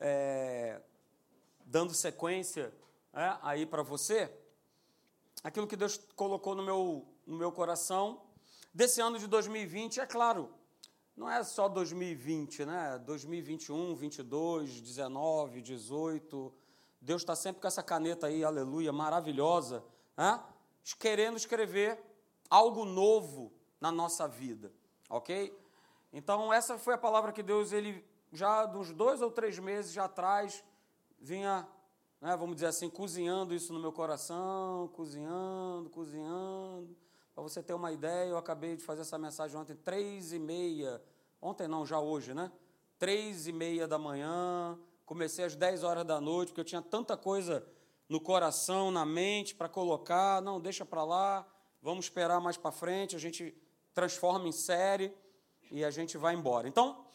é, dando sequência é, aí para você, aquilo que Deus colocou no meu, no meu coração desse ano de 2020, é claro, não é só 2020, né? 2021, 22, 19, 18. Deus está sempre com essa caneta aí, aleluia, maravilhosa, né? querendo escrever algo novo na nossa vida, ok? Então, essa foi a palavra que Deus, ele já dos dois ou três meses atrás, vinha, né, vamos dizer assim, cozinhando isso no meu coração, cozinhando, cozinhando. Para você ter uma ideia, eu acabei de fazer essa mensagem ontem, três e meia, ontem não, já hoje, né? Três e meia da manhã, comecei às dez horas da noite, porque eu tinha tanta coisa no coração, na mente, para colocar, não, deixa para lá, vamos esperar mais para frente, a gente transforma em série e a gente vai embora. Então,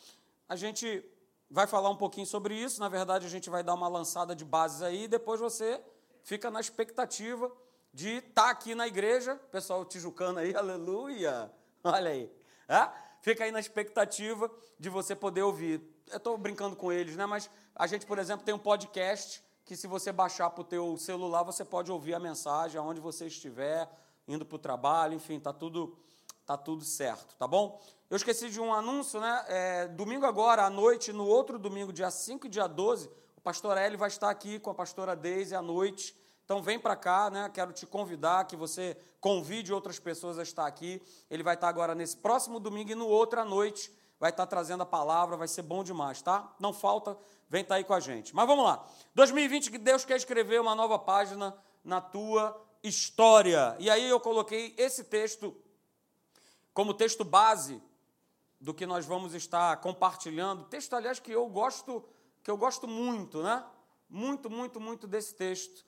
a gente vai falar um pouquinho sobre isso, na verdade, a gente vai dar uma lançada de bases aí, depois você fica na expectativa de estar tá aqui na igreja, pessoal tijucano aí, aleluia, olha aí, é? fica aí na expectativa de você poder ouvir. Eu estou brincando com eles, né? mas a gente, por exemplo, tem um podcast que se você baixar para o teu celular, você pode ouvir a mensagem aonde você estiver, indo para o trabalho, enfim, está tudo, tá tudo certo, tá bom? Eu esqueci de um anúncio, né? É, domingo agora, à noite, no outro domingo, dia 5 e dia 12, o pastor Hélio vai estar aqui com a pastora Deise à noite. Então vem para cá, né? Quero te convidar que você convide outras pessoas a estar aqui. Ele vai estar agora nesse próximo domingo e no outro à noite vai estar trazendo a palavra, vai ser bom demais, tá? Não falta, vem estar aí com a gente. Mas vamos lá. 2020 que Deus quer escrever uma nova página na tua história. E aí eu coloquei esse texto como texto base do que nós vamos estar compartilhando. Texto, aliás, que eu gosto, que eu gosto muito, né? Muito, muito, muito desse texto.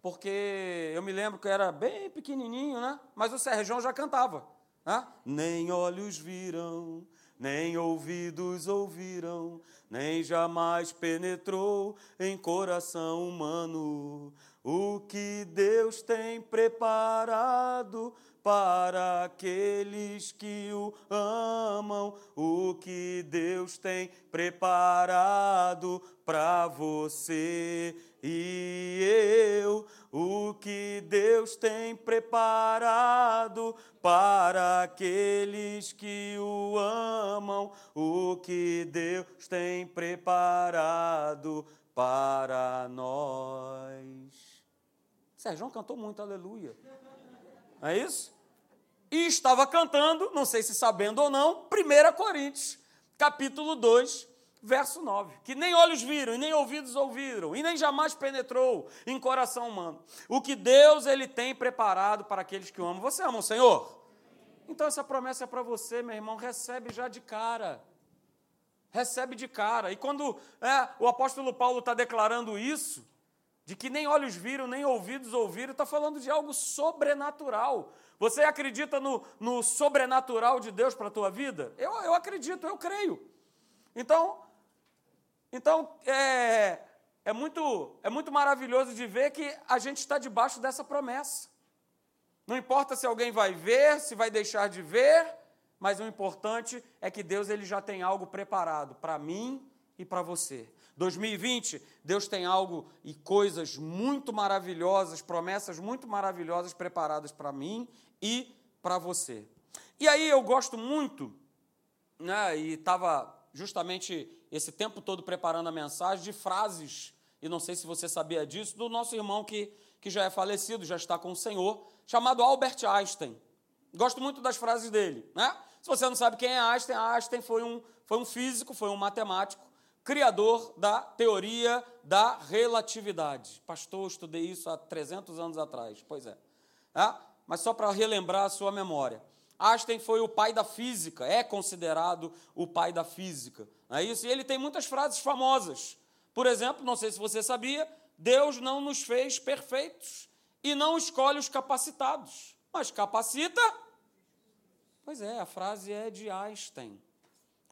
Porque eu me lembro que eu era bem pequenininho, né? Mas o Sérgio já cantava. Né? Nem olhos viram, nem ouvidos ouviram, nem jamais penetrou em coração humano o que Deus tem preparado para aqueles que o amam, o que Deus tem preparado para você e eu, o que Deus tem preparado para aqueles que o amam, o que Deus tem preparado para nós. Sérgio cantou muito, aleluia. Não é isso? E estava cantando, não sei se sabendo ou não, 1 Coríntios, capítulo 2, verso 9. Que nem olhos viram, e nem ouvidos ouviram, e nem jamais penetrou em coração humano. O que Deus ele tem preparado para aqueles que o amam. Você ama o Senhor? Então essa promessa é para você, meu irmão, recebe já de cara. Recebe de cara. E quando é, o apóstolo Paulo está declarando isso, de que nem olhos viram, nem ouvidos ouviram, está falando de algo sobrenatural. Você acredita no, no sobrenatural de Deus para a tua vida? Eu, eu acredito, eu creio. Então, então é, é, muito, é muito maravilhoso de ver que a gente está debaixo dessa promessa. Não importa se alguém vai ver, se vai deixar de ver, mas o importante é que Deus ele já tem algo preparado para mim e para você. 2020, Deus tem algo e coisas muito maravilhosas, promessas muito maravilhosas preparadas para mim e para você. E aí eu gosto muito, né, e estava justamente esse tempo todo preparando a mensagem de frases, e não sei se você sabia disso, do nosso irmão que, que já é falecido, já está com o Senhor, chamado Albert Einstein. Gosto muito das frases dele. Né? Se você não sabe quem é Einstein, Einstein foi um, foi um físico, foi um matemático, criador da teoria da relatividade. Pastor, estudei isso há 300 anos atrás. Pois é. é? Mas só para relembrar a sua memória. Einstein foi o pai da física, é considerado o pai da física. É isso? E ele tem muitas frases famosas. Por exemplo, não sei se você sabia, Deus não nos fez perfeitos e não escolhe os capacitados, mas capacita. Pois é, a frase é de Einstein.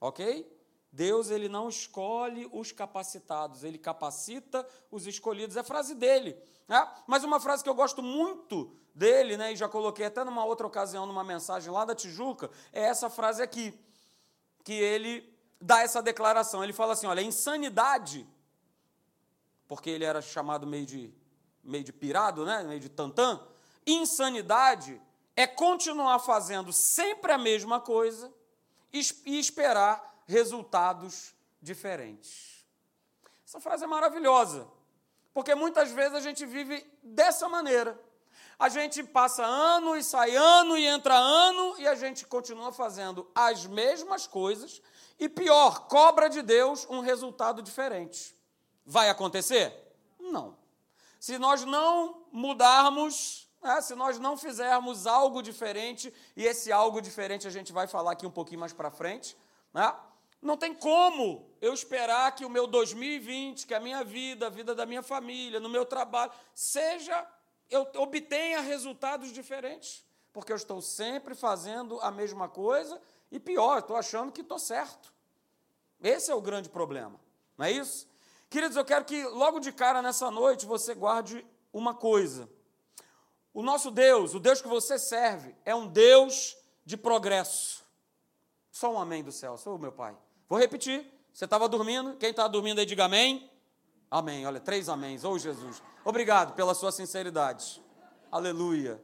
Ok? Deus ele não escolhe os capacitados, ele capacita os escolhidos. É frase dele. Né? Mas uma frase que eu gosto muito dele, né, e já coloquei até numa outra ocasião, numa mensagem lá da Tijuca, é essa frase aqui, que ele dá essa declaração. Ele fala assim: olha, insanidade porque ele era chamado meio de, meio de pirado, né? meio de tantã. Insanidade é continuar fazendo sempre a mesma coisa e esperar resultados diferentes. Essa frase é maravilhosa, porque muitas vezes a gente vive dessa maneira. A gente passa ano e sai ano e entra ano e a gente continua fazendo as mesmas coisas e pior, cobra de Deus um resultado diferente. Vai acontecer? Não. Se nós não mudarmos, né, se nós não fizermos algo diferente, e esse algo diferente a gente vai falar aqui um pouquinho mais para frente, né, não tem como eu esperar que o meu 2020, que a minha vida, a vida da minha família, no meu trabalho, seja, eu obtenha resultados diferentes. Porque eu estou sempre fazendo a mesma coisa e pior, estou achando que estou certo. Esse é o grande problema, não é isso? Queridos, eu quero que logo de cara nessa noite você guarde uma coisa. O nosso Deus, o Deus que você serve, é um Deus de progresso. Só um amém do céu, sou o meu Pai. Vou repetir. Você estava dormindo? Quem está dormindo aí, diga amém. Amém. Olha, três améns. Ô oh, Jesus. Obrigado pela sua sinceridade. Aleluia.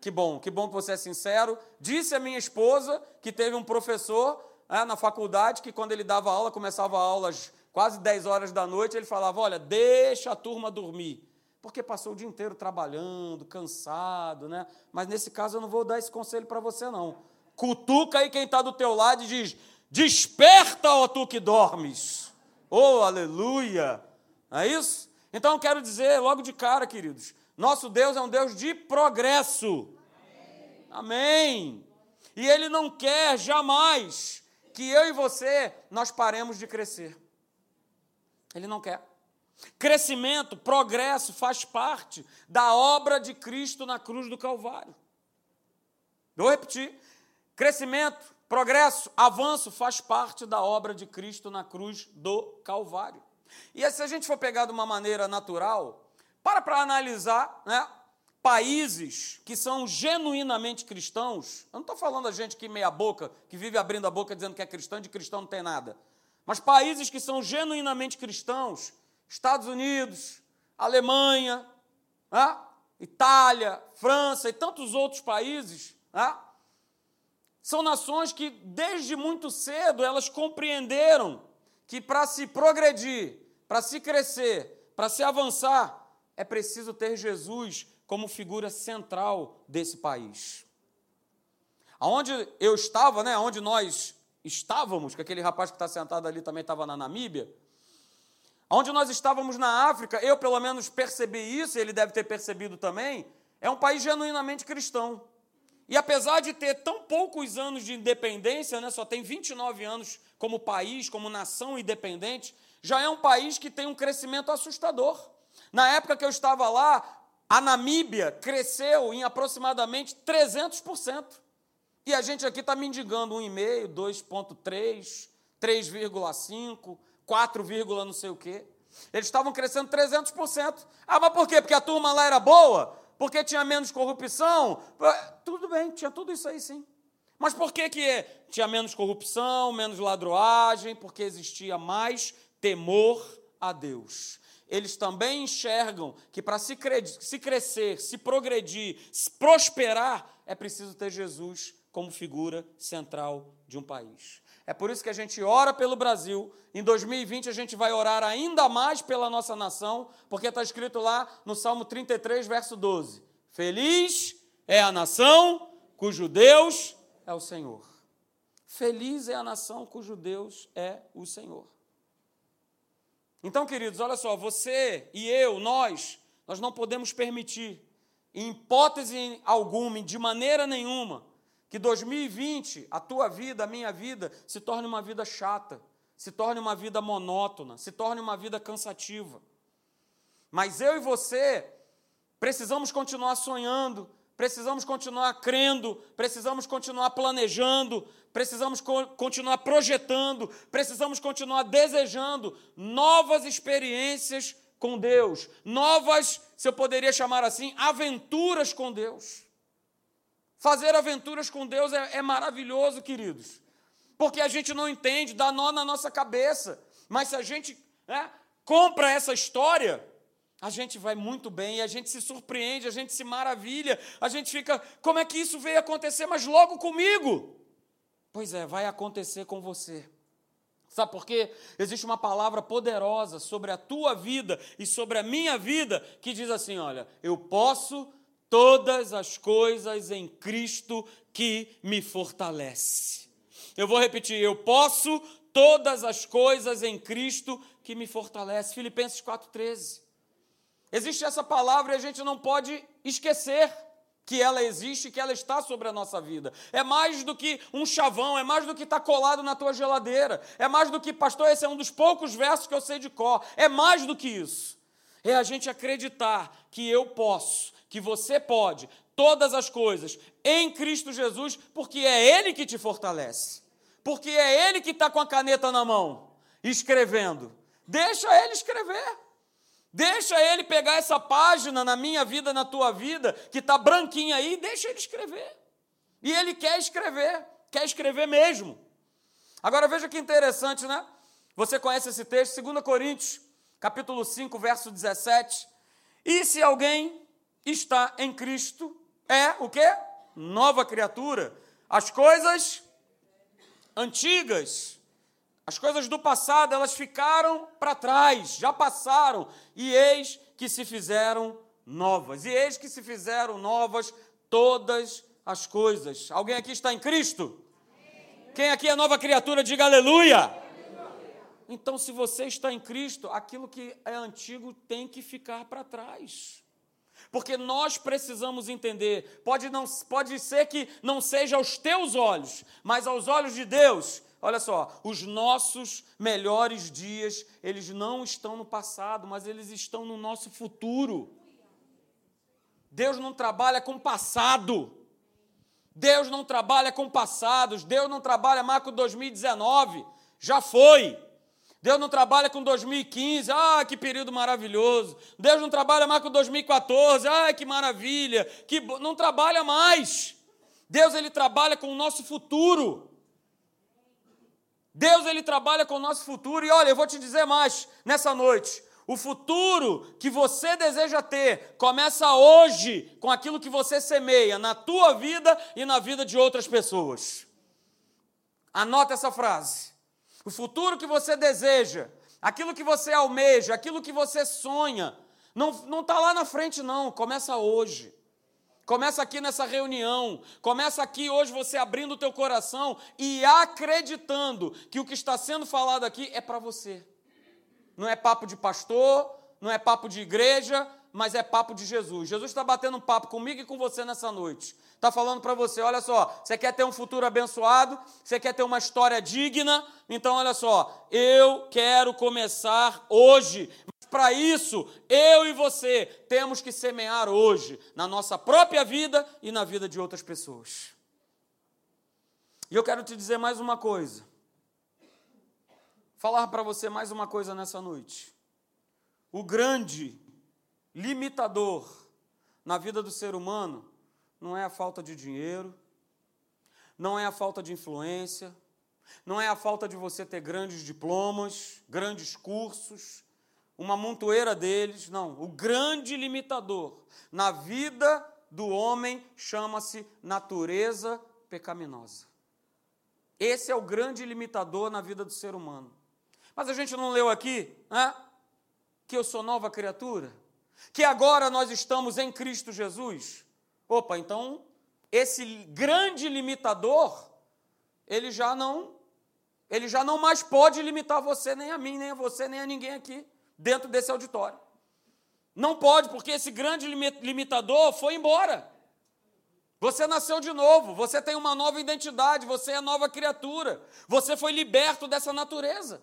Que bom, que bom que você é sincero. Disse a minha esposa que teve um professor é, na faculdade que quando ele dava aula, começava a aula às quase 10 horas da noite, ele falava: Olha, deixa a turma dormir. Porque passou o dia inteiro trabalhando, cansado, né? Mas nesse caso eu não vou dar esse conselho para você, não. Cutuca aí quem está do teu lado e diz: Desperta, ó tu que dormes. Oh, aleluia! É isso? Então eu quero dizer logo de cara, queridos, nosso Deus é um Deus de progresso. Amém. E Ele não quer jamais que eu e você nós paremos de crescer. Ele não quer. Crescimento, progresso faz parte da obra de Cristo na cruz do Calvário. Vou repetir. Crescimento, Progresso, avanço faz parte da obra de Cristo na cruz do Calvário. E se a gente for pegar de uma maneira natural, para para analisar, né? Países que são genuinamente cristãos, eu não estou falando a gente que meia boca, que vive abrindo a boca dizendo que é cristão, de cristão não tem nada. Mas países que são genuinamente cristãos, Estados Unidos, Alemanha, né? Itália, França e tantos outros países, né? São nações que, desde muito cedo, elas compreenderam que para se progredir, para se crescer, para se avançar, é preciso ter Jesus como figura central desse país. Aonde eu estava, né, aonde nós estávamos, que aquele rapaz que está sentado ali também estava na Namíbia, onde nós estávamos na África, eu pelo menos percebi isso, ele deve ter percebido também, é um país genuinamente cristão. E apesar de ter tão poucos anos de independência, né, só tem 29 anos como país, como nação independente, já é um país que tem um crescimento assustador. Na época que eu estava lá, a Namíbia cresceu em aproximadamente 300%. E a gente aqui está mendigando 1,5%, 2,3%, 3,5%, 4, não sei o quê. Eles estavam crescendo 300%. Ah, mas por quê? Porque a turma lá era boa? Porque tinha menos corrupção. Tudo bem, tinha tudo isso aí sim. Mas por que, que tinha menos corrupção, menos ladroagem? Porque existia mais temor a Deus. Eles também enxergam que para se, se crescer, se progredir, se prosperar, é preciso ter Jesus como figura central de um país. É por isso que a gente ora pelo Brasil. Em 2020 a gente vai orar ainda mais pela nossa nação, porque está escrito lá no Salmo 33, verso 12: Feliz é a nação cujo Deus é o Senhor. Feliz é a nação cujo Deus é o Senhor. Então, queridos, olha só, você e eu, nós, nós não podemos permitir, em hipótese alguma, de maneira nenhuma, que 2020, a tua vida, a minha vida, se torne uma vida chata, se torne uma vida monótona, se torne uma vida cansativa. Mas eu e você precisamos continuar sonhando, precisamos continuar crendo, precisamos continuar planejando, precisamos co continuar projetando, precisamos continuar desejando novas experiências com Deus, novas, se eu poderia chamar assim, aventuras com Deus. Fazer aventuras com Deus é, é maravilhoso, queridos, porque a gente não entende, dá nó na nossa cabeça, mas se a gente né, compra essa história, a gente vai muito bem, a gente se surpreende, a gente se maravilha, a gente fica, como é que isso veio acontecer, mas logo comigo? Pois é, vai acontecer com você. Sabe por quê? Existe uma palavra poderosa sobre a tua vida e sobre a minha vida que diz assim: olha, eu posso todas as coisas em Cristo que me fortalece. Eu vou repetir, eu posso todas as coisas em Cristo que me fortalece. Filipenses 4,13. Existe essa palavra e a gente não pode esquecer que ela existe, que ela está sobre a nossa vida. É mais do que um chavão, é mais do que está colado na tua geladeira, é mais do que, pastor, esse é um dos poucos versos que eu sei de cor, é mais do que isso. É a gente acreditar que eu posso, que você pode, todas as coisas em Cristo Jesus, porque é Ele que te fortalece, porque é Ele que está com a caneta na mão, escrevendo. Deixa Ele escrever. Deixa ele pegar essa página na minha vida, na tua vida, que está branquinha aí, deixa ele escrever. E ele quer escrever, quer escrever mesmo. Agora veja que interessante, né? Você conhece esse texto, 2 Coríntios, capítulo 5, verso 17. E se alguém está em Cristo, é o quê? Nova criatura. As coisas antigas as coisas do passado, elas ficaram para trás, já passaram, e eis que se fizeram novas. E eis que se fizeram novas todas as coisas. Alguém aqui está em Cristo? Quem aqui é nova criatura, diga aleluia. Então, se você está em Cristo, aquilo que é antigo tem que ficar para trás. Porque nós precisamos entender, pode, não, pode ser que não seja aos teus olhos, mas aos olhos de Deus, Olha só, os nossos melhores dias, eles não estão no passado, mas eles estão no nosso futuro. Deus não trabalha com passado. Deus não trabalha com passados. Deus não trabalha mais com 2019. Já foi. Deus não trabalha com 2015. Ah, que período maravilhoso. Deus não trabalha mais com 2014. Ah, que maravilha. Que não trabalha mais. Deus ele trabalha com o nosso futuro. Deus ele trabalha com o nosso futuro e olha, eu vou te dizer mais nessa noite. O futuro que você deseja ter começa hoje com aquilo que você semeia na tua vida e na vida de outras pessoas. Anota essa frase. O futuro que você deseja, aquilo que você almeja, aquilo que você sonha, não está lá na frente, não, começa hoje. Começa aqui nessa reunião, começa aqui hoje você abrindo o teu coração e acreditando que o que está sendo falado aqui é para você. Não é papo de pastor, não é papo de igreja, mas é papo de Jesus. Jesus está batendo um papo comigo e com você nessa noite. Está falando para você: olha só, você quer ter um futuro abençoado, você quer ter uma história digna, então olha só, eu quero começar hoje para isso, eu e você temos que semear hoje, na nossa própria vida e na vida de outras pessoas. E eu quero te dizer mais uma coisa. Falar para você mais uma coisa nessa noite. O grande limitador na vida do ser humano não é a falta de dinheiro, não é a falta de influência, não é a falta de você ter grandes diplomas, grandes cursos, uma montoeira deles, não. O grande limitador na vida do homem chama-se natureza pecaminosa. Esse é o grande limitador na vida do ser humano. Mas a gente não leu aqui né, que eu sou nova criatura? Que agora nós estamos em Cristo Jesus? Opa, então esse grande limitador, ele já não ele já não mais pode limitar você, nem a mim, nem a você, nem a ninguém aqui dentro desse auditório. Não pode, porque esse grande limitador foi embora. Você nasceu de novo, você tem uma nova identidade, você é nova criatura, você foi liberto dessa natureza.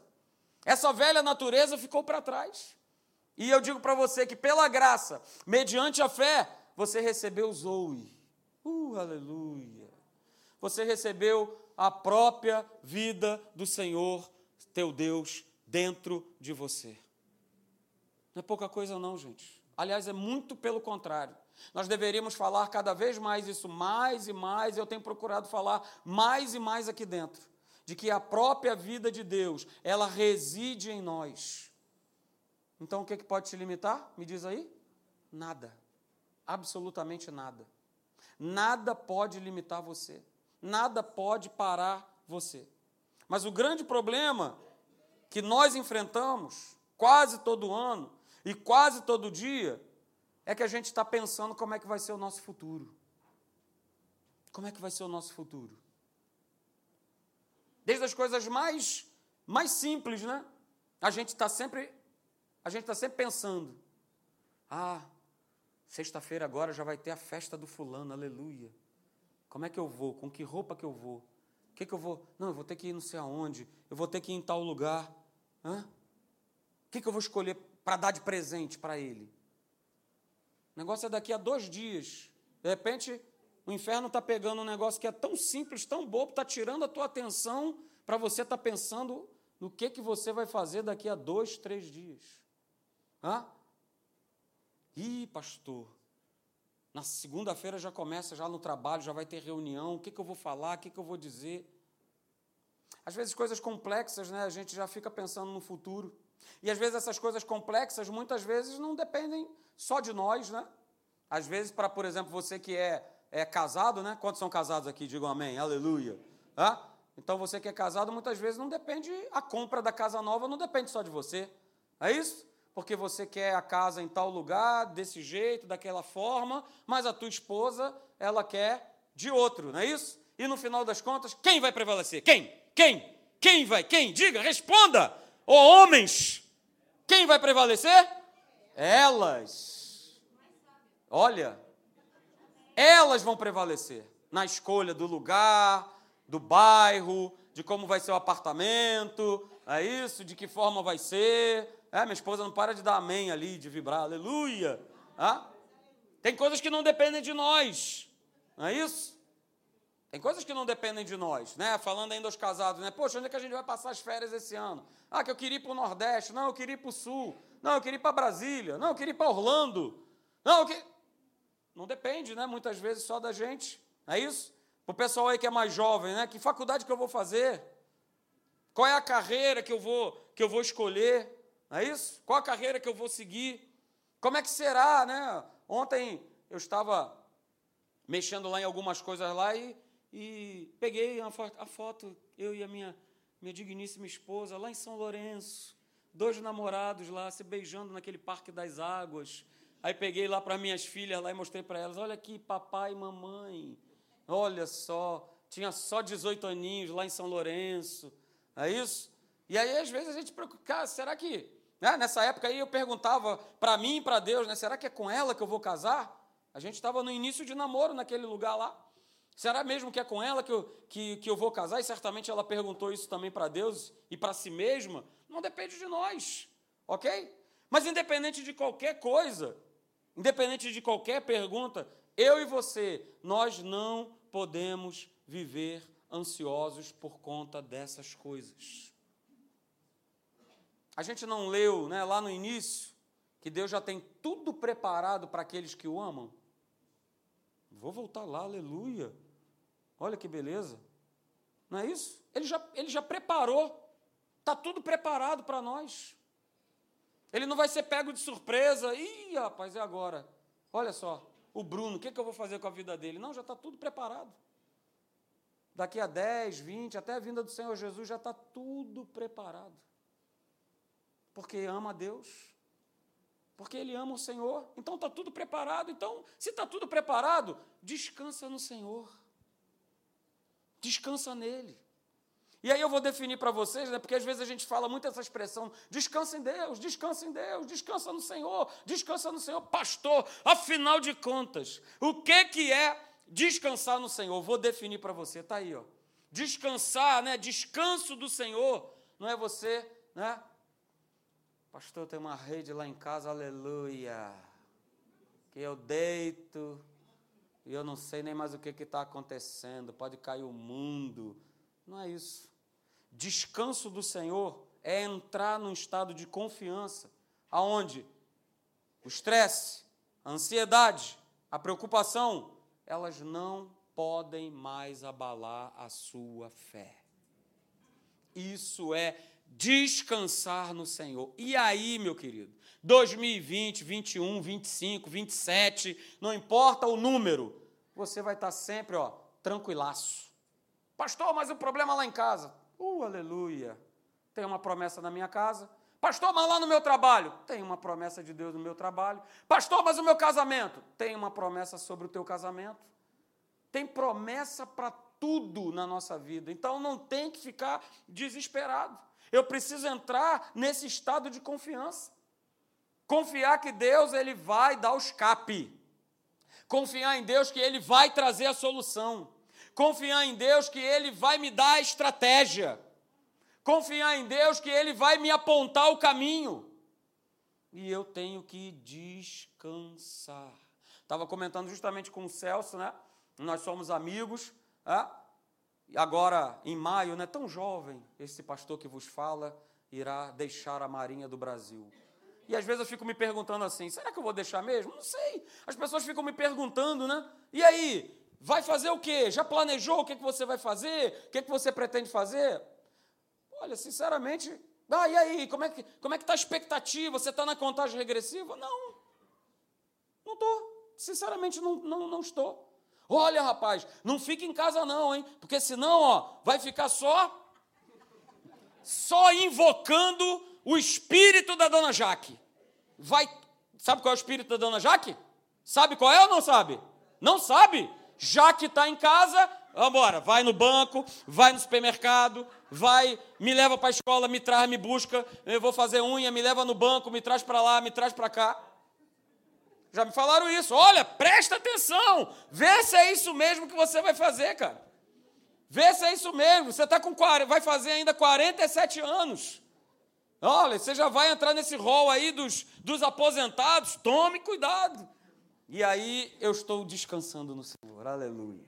Essa velha natureza ficou para trás. E eu digo para você que pela graça, mediante a fé, você recebeu Zoe. Uh, aleluia. Você recebeu a própria vida do Senhor, teu Deus, dentro de você. Não é pouca coisa, não, gente. Aliás, é muito pelo contrário. Nós deveríamos falar cada vez mais isso, mais e mais. Eu tenho procurado falar mais e mais aqui dentro, de que a própria vida de Deus, ela reside em nós. Então o que, que pode te limitar? Me diz aí? Nada. Absolutamente nada. Nada pode limitar você. Nada pode parar você. Mas o grande problema que nós enfrentamos quase todo ano e quase todo dia é que a gente está pensando como é que vai ser o nosso futuro. Como é que vai ser o nosso futuro? Desde as coisas mais, mais simples, né? A gente está sempre, a gente está sempre pensando, ah, sexta-feira agora já vai ter a festa do fulano, aleluia. Como é que eu vou? Com que roupa que eu vou? O que, que eu vou? Não, eu vou ter que ir não sei aonde, eu vou ter que ir em tal lugar. Hã? O que, que eu vou escolher para dar de presente para ele? O negócio é daqui a dois dias. De repente, o inferno está pegando um negócio que é tão simples, tão bobo, está tirando a tua atenção para você estar tá pensando no que, que você vai fazer daqui a dois, três dias. Hã? Ih, pastor, na segunda-feira já começa, já no trabalho, já vai ter reunião, o que, que eu vou falar, o que, que eu vou dizer. Às vezes coisas complexas, né, a gente já fica pensando no futuro. E às vezes essas coisas complexas, muitas vezes, não dependem só de nós, né? Às vezes, para, por exemplo, você que é, é casado, né? Quantos são casados aqui? Digam amém, aleluia. Hã? Então, você que é casado, muitas vezes não depende, a compra da casa nova não depende só de você. É isso? Porque você quer a casa em tal lugar, desse jeito, daquela forma, mas a tua esposa, ela quer de outro, não é isso? E no final das contas, quem vai prevalecer? Quem? Quem? Quem vai? Quem? Diga, responda! Ô homens, quem vai prevalecer? Elas. Olha, elas vão prevalecer na escolha do lugar, do bairro, de como vai ser o apartamento, é isso, de que forma vai ser. É, minha esposa não para de dar amém ali, de vibrar, aleluia. Ah? Tem coisas que não dependem de nós, não é isso? Tem coisas que não dependem de nós, né? Falando ainda aos casados, né? Poxa, onde é que a gente vai passar as férias esse ano? Ah, que eu queria ir para o Nordeste, não, eu queria ir para o Sul, não, eu queria ir para Brasília, não, eu queria ir para Orlando, não, eu que... Não depende, né? Muitas vezes só da gente, é isso? Para o pessoal aí que é mais jovem, né? Que faculdade que eu vou fazer? Qual é a carreira que eu vou, que eu vou escolher? Não é isso? Qual a carreira que eu vou seguir? Como é que será, né? Ontem eu estava mexendo lá em algumas coisas lá e e peguei a foto, eu e a minha, minha digníssima esposa, lá em São Lourenço, dois namorados lá, se beijando naquele Parque das Águas. Aí peguei lá para minhas filhas lá e mostrei para elas: olha aqui, papai e mamãe, olha só, tinha só 18 aninhos lá em São Lourenço, é isso? E aí, às vezes, a gente preocupa, será que. Né? Nessa época aí eu perguntava para mim e para Deus, né? será que é com ela que eu vou casar? A gente estava no início de namoro naquele lugar lá. Será mesmo que é com ela que eu, que, que eu vou casar? E certamente ela perguntou isso também para Deus e para si mesma. Não depende de nós, ok? Mas independente de qualquer coisa, independente de qualquer pergunta, eu e você, nós não podemos viver ansiosos por conta dessas coisas. A gente não leu né, lá no início que Deus já tem tudo preparado para aqueles que o amam? Vou voltar lá, aleluia. Olha que beleza. Não é isso? Ele já, ele já preparou. Está tudo preparado para nós. Ele não vai ser pego de surpresa. Ih, rapaz, é agora. Olha só, o Bruno, o que, que eu vou fazer com a vida dele? Não, já está tudo preparado. Daqui a 10, 20, até a vinda do Senhor Jesus, já está tudo preparado. Porque ama a Deus porque ele ama o Senhor, então está tudo preparado. Então, se está tudo preparado, descansa no Senhor, descansa nele. E aí eu vou definir para vocês, né, porque às vezes a gente fala muito essa expressão: descansa em Deus, descansa em Deus, descansa no Senhor, descansa no Senhor. Pastor, afinal de contas, o que, que é descansar no Senhor? Vou definir para você, está aí, ó. Descansar, né, descanso do Senhor, não é você né, Pastor, tem uma rede lá em casa, aleluia. Que eu deito e eu não sei nem mais o que está acontecendo, pode cair o mundo. Não é isso. Descanso do Senhor é entrar num estado de confiança, aonde o estresse, a ansiedade, a preocupação, elas não podem mais abalar a sua fé. Isso é descansar no Senhor. E aí, meu querido, 2020, 21, 25, 27, não importa o número, você vai estar sempre, ó, tranquilaço. Pastor, mas o problema lá em casa. Uh, aleluia. Tem uma promessa na minha casa. Pastor, mas lá no meu trabalho. Tem uma promessa de Deus no meu trabalho. Pastor, mas o meu casamento. Tem uma promessa sobre o teu casamento. Tem promessa para tudo na nossa vida. Então não tem que ficar desesperado. Eu preciso entrar nesse estado de confiança. Confiar que Deus ele vai dar o escape. Confiar em Deus que ele vai trazer a solução. Confiar em Deus que ele vai me dar a estratégia. Confiar em Deus que ele vai me apontar o caminho. E eu tenho que descansar. Estava comentando justamente com o Celso, né? Nós somos amigos. Né? Agora, em maio, né? Tão jovem, esse pastor que vos fala irá deixar a Marinha do Brasil. E às vezes eu fico me perguntando assim: será que eu vou deixar mesmo? Não sei. As pessoas ficam me perguntando, né? E aí? Vai fazer o quê? Já planejou o que, que você vai fazer? O que, que você pretende fazer? Olha, sinceramente, ah, e aí? Como é que como é está a expectativa? Você está na contagem regressiva? Não. Não estou. Sinceramente, não, não, não estou. Olha, rapaz, não fique em casa não, hein? Porque senão, ó, vai ficar só só invocando o espírito da dona Jaque vai. Sabe qual é o espírito da dona Jaque? Sabe qual é ou não sabe? Não sabe? Jaque está em casa, vambora, vai no banco, vai no supermercado, vai, me leva para a escola, me traz, me busca, eu vou fazer unha, me leva no banco, me traz para lá, me traz para cá. Já me falaram isso. Olha, presta atenção, vê se é isso mesmo que você vai fazer, cara. Vê se é isso mesmo. Você tá com vai fazer ainda 47 anos. Olha, você já vai entrar nesse rol aí dos, dos aposentados, tome cuidado. E aí eu estou descansando no Senhor, aleluia.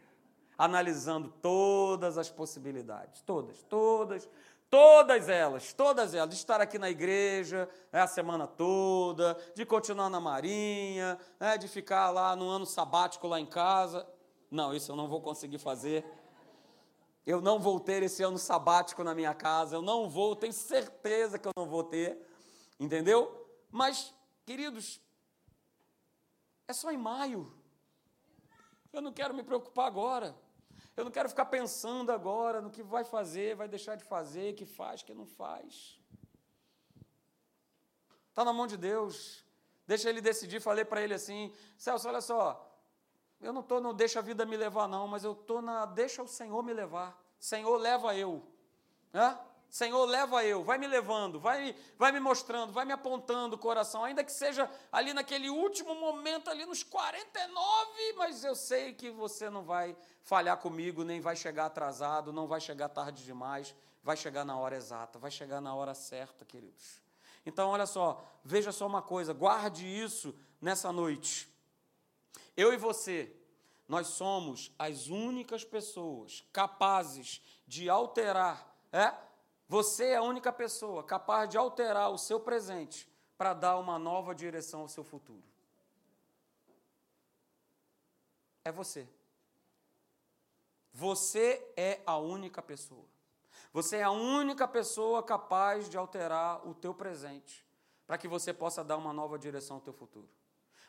Analisando todas as possibilidades, todas, todas, todas elas, todas elas, de estar aqui na igreja é, a semana toda, de continuar na marinha, é, de ficar lá no ano sabático lá em casa. Não, isso eu não vou conseguir fazer. Eu não vou ter esse ano sabático na minha casa, eu não vou, tenho certeza que eu não vou ter, entendeu? Mas, queridos, é só em maio. Eu não quero me preocupar agora. Eu não quero ficar pensando agora no que vai fazer, vai deixar de fazer, que faz, que não faz. Está na mão de Deus. Deixa ele decidir. Falei para ele assim: Celso, olha só, eu não estou no deixa a vida me levar, não, mas eu estou na deixa o Senhor me levar. Senhor, leva eu. Hã? Senhor, leva eu, vai me levando, vai, vai me mostrando, vai me apontando o coração, ainda que seja ali naquele último momento, ali nos 49, mas eu sei que você não vai falhar comigo, nem vai chegar atrasado, não vai chegar tarde demais, vai chegar na hora exata, vai chegar na hora certa, queridos. Então, olha só, veja só uma coisa, guarde isso nessa noite. Eu e você, nós somos as únicas pessoas capazes de alterar, é? Você é a única pessoa capaz de alterar o seu presente para dar uma nova direção ao seu futuro. É você. Você é a única pessoa. Você é a única pessoa capaz de alterar o teu presente para que você possa dar uma nova direção ao teu futuro.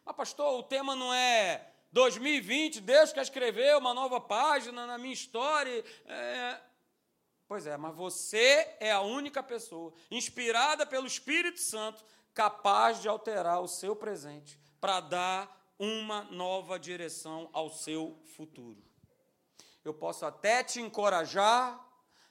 Mas, pastor, o tema não é 2020, Deus quer escrever uma nova página na minha história. É... Pois é, mas você é a única pessoa, inspirada pelo Espírito Santo, capaz de alterar o seu presente para dar uma nova direção ao seu futuro. Eu posso até te encorajar,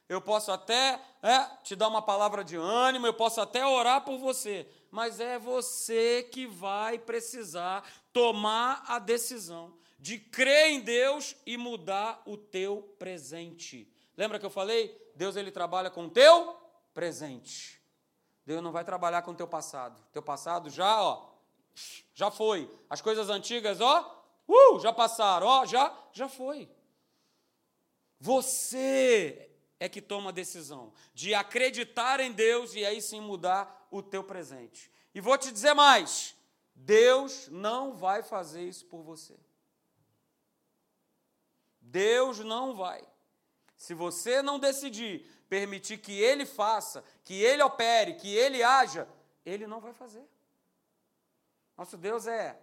eu posso até é, te dar uma palavra de ânimo, eu posso até orar por você, mas é você que vai precisar tomar a decisão de crer em Deus e mudar o teu presente. Lembra que eu falei? Deus ele trabalha com o teu presente. Deus não vai trabalhar com o teu passado. Teu passado já, ó, já foi. As coisas antigas, ó, uh, já passaram, ó, já, já foi. Você é que toma a decisão de acreditar em Deus e aí sim mudar o teu presente. E vou te dizer mais: Deus não vai fazer isso por você. Deus não vai. Se você não decidir permitir que ele faça, que ele opere, que ele haja, ele não vai fazer. Nosso Deus é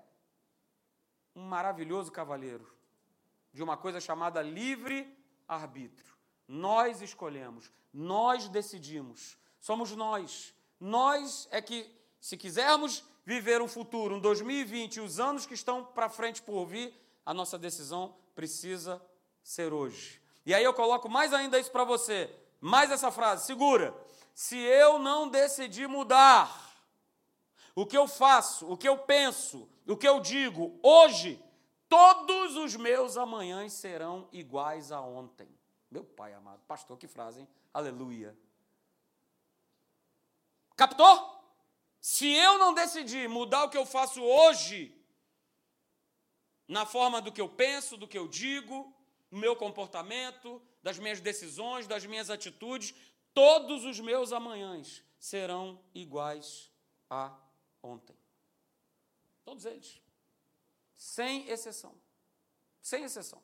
um maravilhoso cavaleiro de uma coisa chamada livre arbítrio. Nós escolhemos, nós decidimos, somos nós. Nós é que, se quisermos viver um futuro, um 2020, os anos que estão para frente por vir, a nossa decisão precisa ser hoje. E aí eu coloco mais ainda isso para você, mais essa frase, segura. Se eu não decidir mudar o que eu faço, o que eu penso, o que eu digo hoje, todos os meus amanhãs serão iguais a ontem. Meu pai amado, pastor, que frase, hein? Aleluia. Captou? Se eu não decidir mudar o que eu faço hoje, na forma do que eu penso, do que eu digo, no meu comportamento, das minhas decisões, das minhas atitudes, todos os meus amanhãs serão iguais a ontem. Todos eles. Sem exceção. Sem exceção.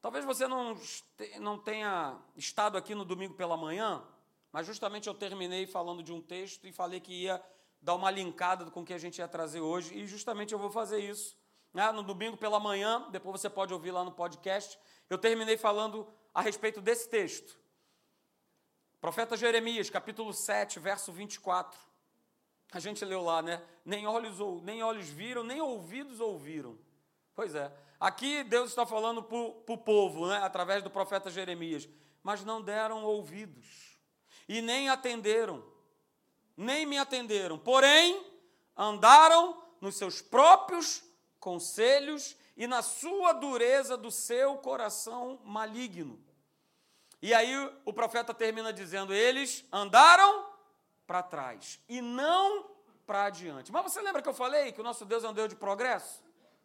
Talvez você não, não tenha estado aqui no domingo pela manhã, mas justamente eu terminei falando de um texto e falei que ia dar uma linkada com o que a gente ia trazer hoje, e justamente eu vou fazer isso. Né? No domingo pela manhã, depois você pode ouvir lá no podcast, eu terminei falando a respeito desse texto. Profeta Jeremias, capítulo 7, verso 24. A gente leu lá, né? Nem olhos, nem olhos viram, nem ouvidos ouviram. Pois é. Aqui Deus está falando para o povo, né? através do profeta Jeremias. Mas não deram ouvidos. E nem atenderam. Nem me atenderam. Porém, andaram nos seus próprios conselhos e na sua dureza do seu coração maligno. E aí o profeta termina dizendo: eles andaram para trás e não para adiante. Mas você lembra que eu falei que o nosso Deus é um Deus de progresso?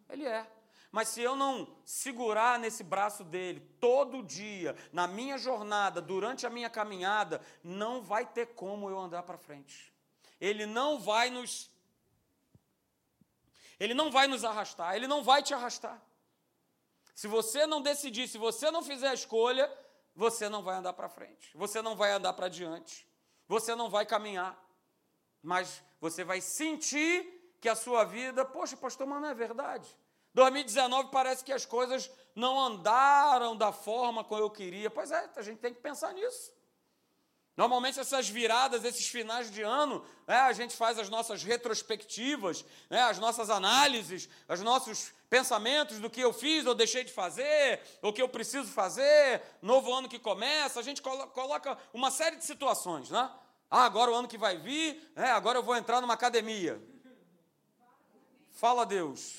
Ele é. Mas se eu não segurar nesse braço dele todo dia, na minha jornada, durante a minha caminhada, não vai ter como eu andar para frente. Ele não vai nos Ele não vai nos arrastar, ele não vai te arrastar. Se você não decidir, se você não fizer a escolha, você não vai andar para frente. Você não vai andar para diante. Você não vai caminhar, mas você vai sentir que a sua vida, poxa, pastor, mas não é verdade. 2019 parece que as coisas não andaram da forma como eu queria. Pois é, a gente tem que pensar nisso. Normalmente essas viradas, esses finais de ano, né, a gente faz as nossas retrospectivas, né, as nossas análises, os nossos pensamentos do que eu fiz ou deixei de fazer, o que eu preciso fazer, novo ano que começa, a gente coloca uma série de situações, né? Ah, agora o ano que vai vir, né, agora eu vou entrar numa academia. Fala Deus.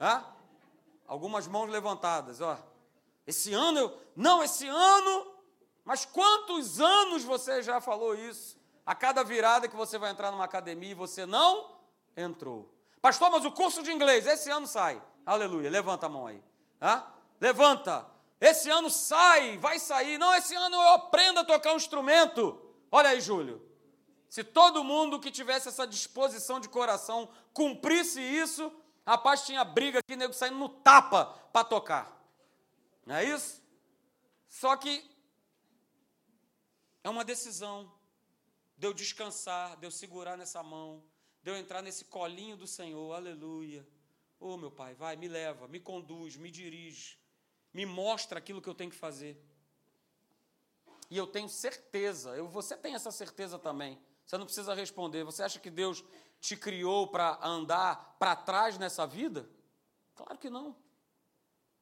Né? Algumas mãos levantadas, ó. Esse ano eu. Não, esse ano mas quantos anos você já falou isso? A cada virada que você vai entrar numa academia e você não entrou. Pastor, mas o curso de inglês, esse ano sai. Aleluia, levanta a mão aí. Hã? Levanta. Esse ano sai, vai sair. Não, esse ano eu aprendo a tocar um instrumento. Olha aí, Júlio. Se todo mundo que tivesse essa disposição de coração cumprisse isso, rapaz, tinha briga aqui, nego saindo no tapa para tocar. Não é isso? Só que é uma decisão de eu descansar, de eu segurar nessa mão, de eu entrar nesse colinho do Senhor, aleluia. Ô oh, meu Pai, vai, me leva, me conduz, me dirige, me mostra aquilo que eu tenho que fazer. E eu tenho certeza, eu, você tem essa certeza também. Você não precisa responder. Você acha que Deus te criou para andar para trás nessa vida? Claro que não.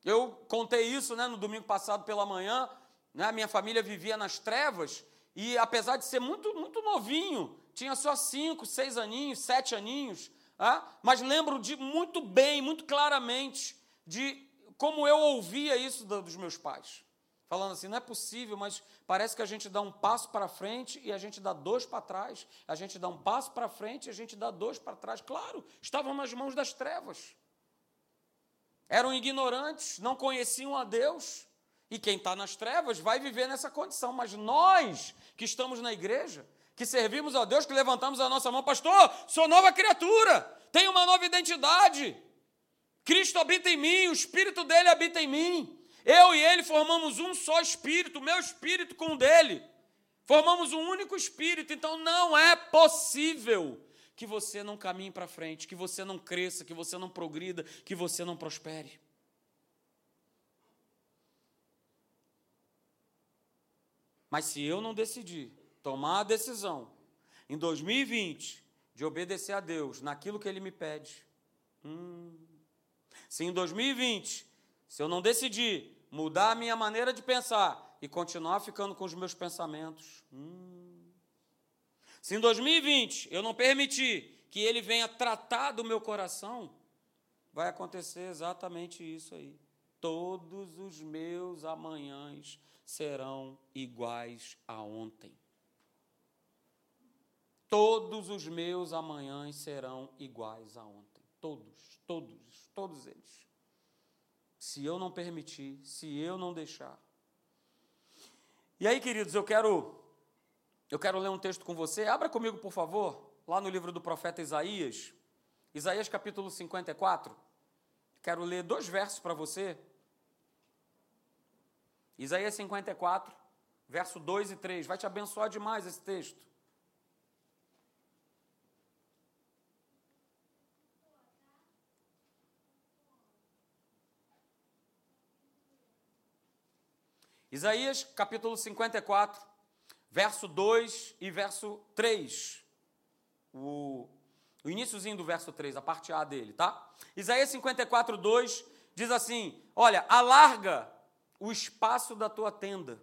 Eu contei isso né, no domingo passado pela manhã. Né, minha família vivia nas trevas e apesar de ser muito, muito novinho, tinha só cinco, seis aninhos, sete aninhos, ah, mas lembro de muito bem, muito claramente, de como eu ouvia isso dos meus pais. Falando assim, não é possível, mas parece que a gente dá um passo para frente e a gente dá dois para trás. A gente dá um passo para frente e a gente dá dois para trás. Claro, estavam nas mãos das trevas. Eram ignorantes, não conheciam a Deus. E quem está nas trevas vai viver nessa condição. Mas nós que estamos na igreja, que servimos a Deus, que levantamos a nossa mão, pastor, sou nova criatura, tenho uma nova identidade. Cristo habita em mim, o Espírito dele habita em mim. Eu e ele formamos um só espírito, meu espírito com o dele. Formamos um único espírito, então não é possível que você não caminhe para frente, que você não cresça, que você não progrida, que você não prospere. Mas se eu não decidir tomar a decisão em 2020 de obedecer a Deus naquilo que Ele me pede, hum, se em 2020, se eu não decidir mudar a minha maneira de pensar e continuar ficando com os meus pensamentos, hum, se em 2020 eu não permitir que Ele venha tratar do meu coração, vai acontecer exatamente isso aí. Todos os meus amanhãs serão iguais a ontem. Todos os meus amanhãs serão iguais a ontem. Todos, todos, todos eles. Se eu não permitir, se eu não deixar. E aí, queridos, eu quero eu quero ler um texto com você. Abra comigo, por favor, lá no livro do profeta Isaías, Isaías capítulo 54. Quero ler dois versos para você. Isaías 54, verso 2 e 3. Vai te abençoar demais esse texto. Isaías capítulo 54, verso 2 e verso 3. O, o iníciozinho do verso 3, a parte A dele, tá? Isaías 54, 2 diz assim: Olha, alarga o espaço da tua tenda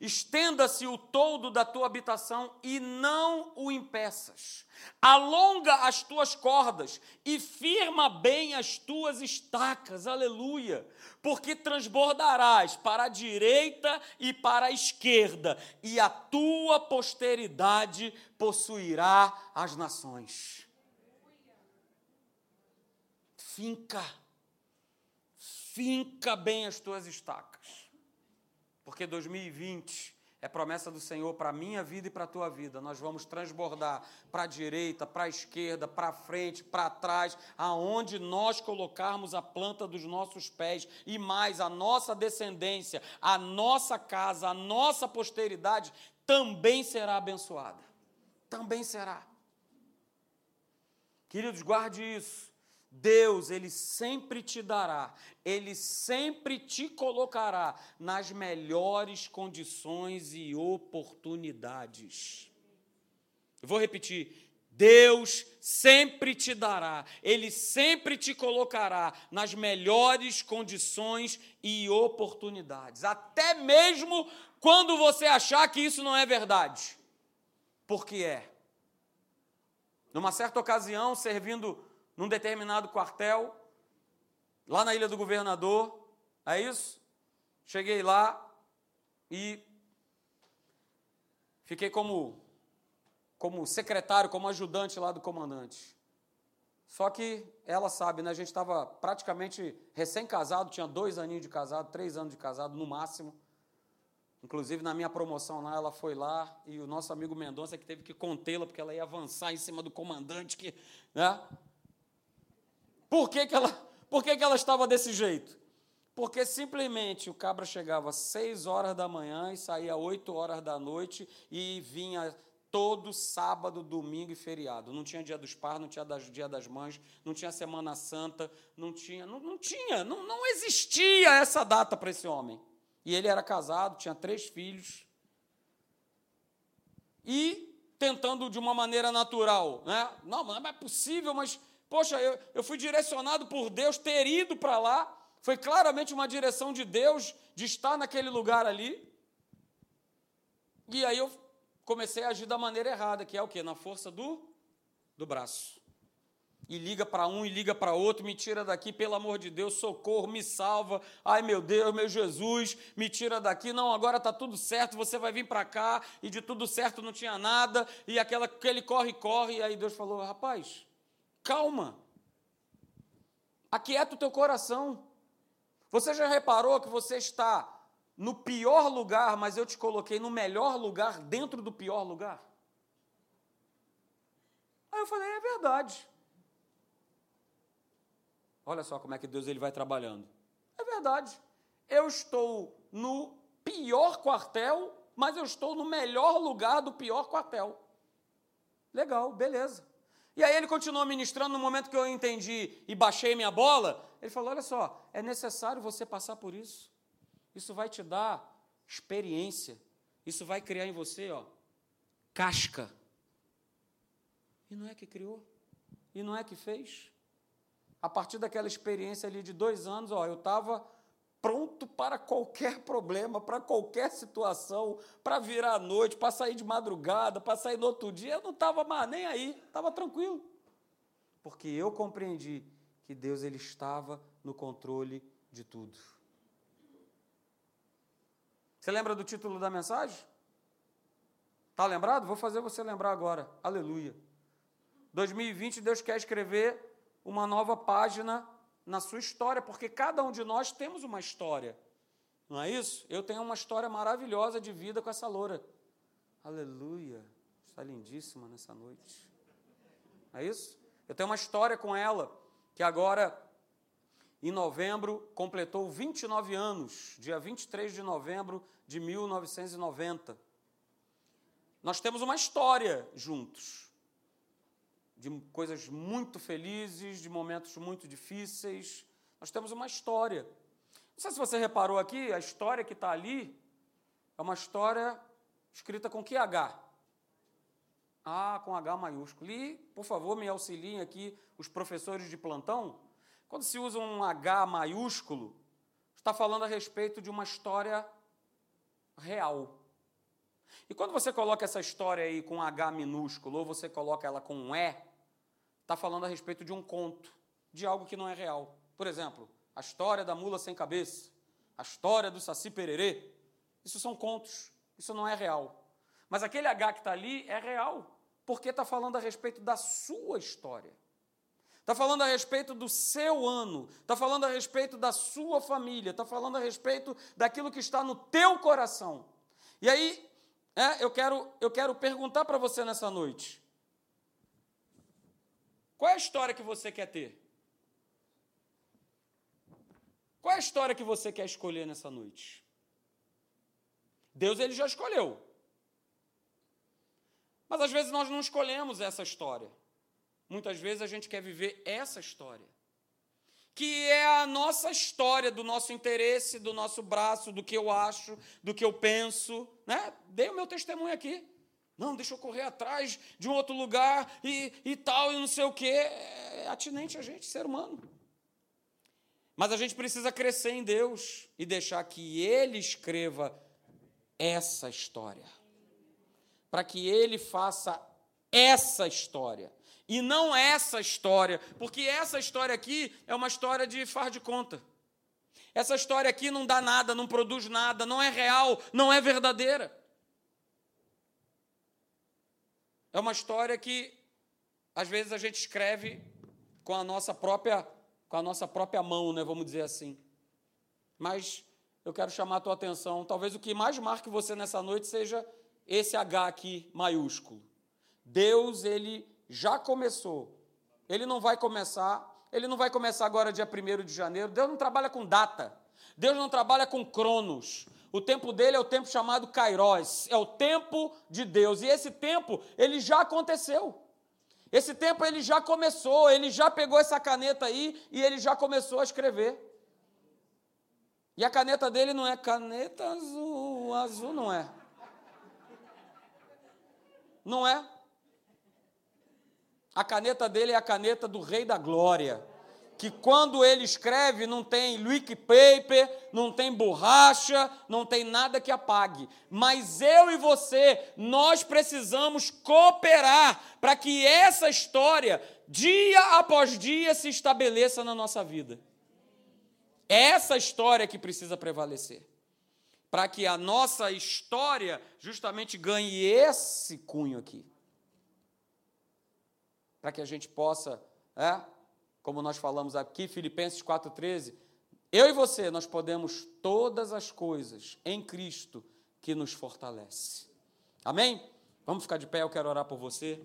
Estenda-se o todo da tua habitação e não o impeças. Alonga as tuas cordas e firma bem as tuas estacas, aleluia, porque transbordarás para a direita e para a esquerda, e a tua posteridade possuirá as nações. Finca, finca bem as tuas estacas porque 2020 é promessa do Senhor para a minha vida e para a tua vida. Nós vamos transbordar para a direita, para a esquerda, para frente, para trás, aonde nós colocarmos a planta dos nossos pés e mais a nossa descendência, a nossa casa, a nossa posteridade também será abençoada. Também será. Queridos, guarde isso. Deus, Ele sempre te dará, Ele sempre te colocará nas melhores condições e oportunidades. Eu vou repetir. Deus sempre te dará, Ele sempre te colocará nas melhores condições e oportunidades, até mesmo quando você achar que isso não é verdade, porque é. Numa certa ocasião, servindo num determinado quartel, lá na Ilha do Governador, é isso? Cheguei lá e fiquei como, como secretário, como ajudante lá do comandante. Só que ela sabe, né? A gente estava praticamente recém-casado, tinha dois aninhos de casado, três anos de casado no máximo. Inclusive, na minha promoção lá, ela foi lá e o nosso amigo Mendonça que teve que contê-la, porque ela ia avançar em cima do comandante, que, né? Por que, que, ela, por que, que ela estava desse jeito? Porque simplesmente o cabra chegava às 6 horas da manhã e saía às 8 horas da noite e vinha todo sábado, domingo e feriado. Não tinha dia dos pais, não tinha dia das mães, não tinha Semana Santa, não tinha, não, não tinha, não, não existia essa data para esse homem. E ele era casado, tinha três filhos. E tentando de uma maneira natural, né? Não, não é possível, mas Poxa, eu, eu fui direcionado por Deus ter ido para lá. Foi claramente uma direção de Deus de estar naquele lugar ali. E aí eu comecei a agir da maneira errada, que é o quê? Na força do, do braço. E liga para um e liga para outro, me tira daqui, pelo amor de Deus, socorro, me salva. Ai meu Deus, meu Jesus, me tira daqui. Não, agora está tudo certo, você vai vir para cá. E de tudo certo não tinha nada. E aquela, aquele corre, corre. E aí Deus falou: rapaz, Calma. Aquieta o teu coração. Você já reparou que você está no pior lugar, mas eu te coloquei no melhor lugar dentro do pior lugar? Aí eu falei, é verdade. Olha só como é que Deus ele vai trabalhando. É verdade. eu estou no pior quartel, mas eu estou no melhor lugar do pior quartel. Legal, beleza. E aí ele continuou ministrando no momento que eu entendi e baixei minha bola. Ele falou: Olha só, é necessário você passar por isso. Isso vai te dar experiência. Isso vai criar em você, ó, casca. E não é que criou? E não é que fez? A partir daquela experiência ali de dois anos, ó, eu estava pronto para qualquer problema, para qualquer situação, para virar à noite, para sair de madrugada, para sair no outro dia, eu não estava nem aí, estava tranquilo. Porque eu compreendi que Deus ele estava no controle de tudo. Você lembra do título da mensagem? Está lembrado? Vou fazer você lembrar agora. Aleluia. 2020, Deus quer escrever uma nova página na sua história, porque cada um de nós temos uma história. Não é isso? Eu tenho uma história maravilhosa de vida com essa loura. Aleluia. Está lindíssima nessa noite. É isso? Eu tenho uma história com ela, que agora, em novembro, completou 29 anos, dia 23 de novembro de 1990. Nós temos uma história juntos de coisas muito felizes, de momentos muito difíceis. Nós temos uma história. Não sei se você reparou aqui, a história que está ali é uma história escrita com que H? Ah, com H maiúsculo. E, por favor, me auxiliem aqui os professores de plantão. Quando se usa um H maiúsculo, está falando a respeito de uma história real. E quando você coloca essa história aí com H minúsculo, ou você coloca ela com um E, está falando a respeito de um conto, de algo que não é real. Por exemplo, a história da mula sem cabeça, a história do Saci Pererê. Isso são contos, isso não é real. Mas aquele H que está ali é real, porque está falando a respeito da sua história. Está falando a respeito do seu ano, está falando a respeito da sua família, está falando a respeito daquilo que está no teu coração. E aí, é, eu, quero, eu quero perguntar para você nessa noite: qual é a história que você quer ter? Qual é a história que você quer escolher nessa noite? Deus ele já escolheu. Mas às vezes nós não escolhemos essa história. Muitas vezes a gente quer viver essa história. Que é a nossa história, do nosso interesse, do nosso braço, do que eu acho, do que eu penso. Né? Dei o meu testemunho aqui. Não, deixa eu correr atrás de um outro lugar e, e tal, e não sei o quê. É atinente a gente, ser humano. Mas a gente precisa crescer em Deus e deixar que Ele escreva essa história. Para que Ele faça essa história. E não essa história, porque essa história aqui é uma história de far de conta. Essa história aqui não dá nada, não produz nada, não é real, não é verdadeira. É uma história que às vezes a gente escreve com a nossa própria com a nossa própria mão, né, vamos dizer assim. Mas eu quero chamar a tua atenção, talvez o que mais marque você nessa noite seja esse H aqui maiúsculo. Deus, ele já começou. Ele não vai começar, ele não vai começar agora dia 1 de janeiro. Deus não trabalha com data. Deus não trabalha com cronos. O tempo dele é o tempo chamado Kairos, é o tempo de Deus. E esse tempo, ele já aconteceu. Esse tempo ele já começou, ele já pegou essa caneta aí e ele já começou a escrever. E a caneta dele não é caneta azul, azul não é. Não é. A caneta dele é a caneta do Rei da Glória que quando ele escreve não tem lick paper, não tem borracha, não tem nada que apague. Mas eu e você, nós precisamos cooperar para que essa história, dia após dia, se estabeleça na nossa vida. Essa história que precisa prevalecer. Para que a nossa história justamente ganhe esse cunho aqui. Para que a gente possa é, como nós falamos aqui, Filipenses 4,13, eu e você, nós podemos todas as coisas em Cristo que nos fortalece. Amém? Vamos ficar de pé, eu quero orar por você.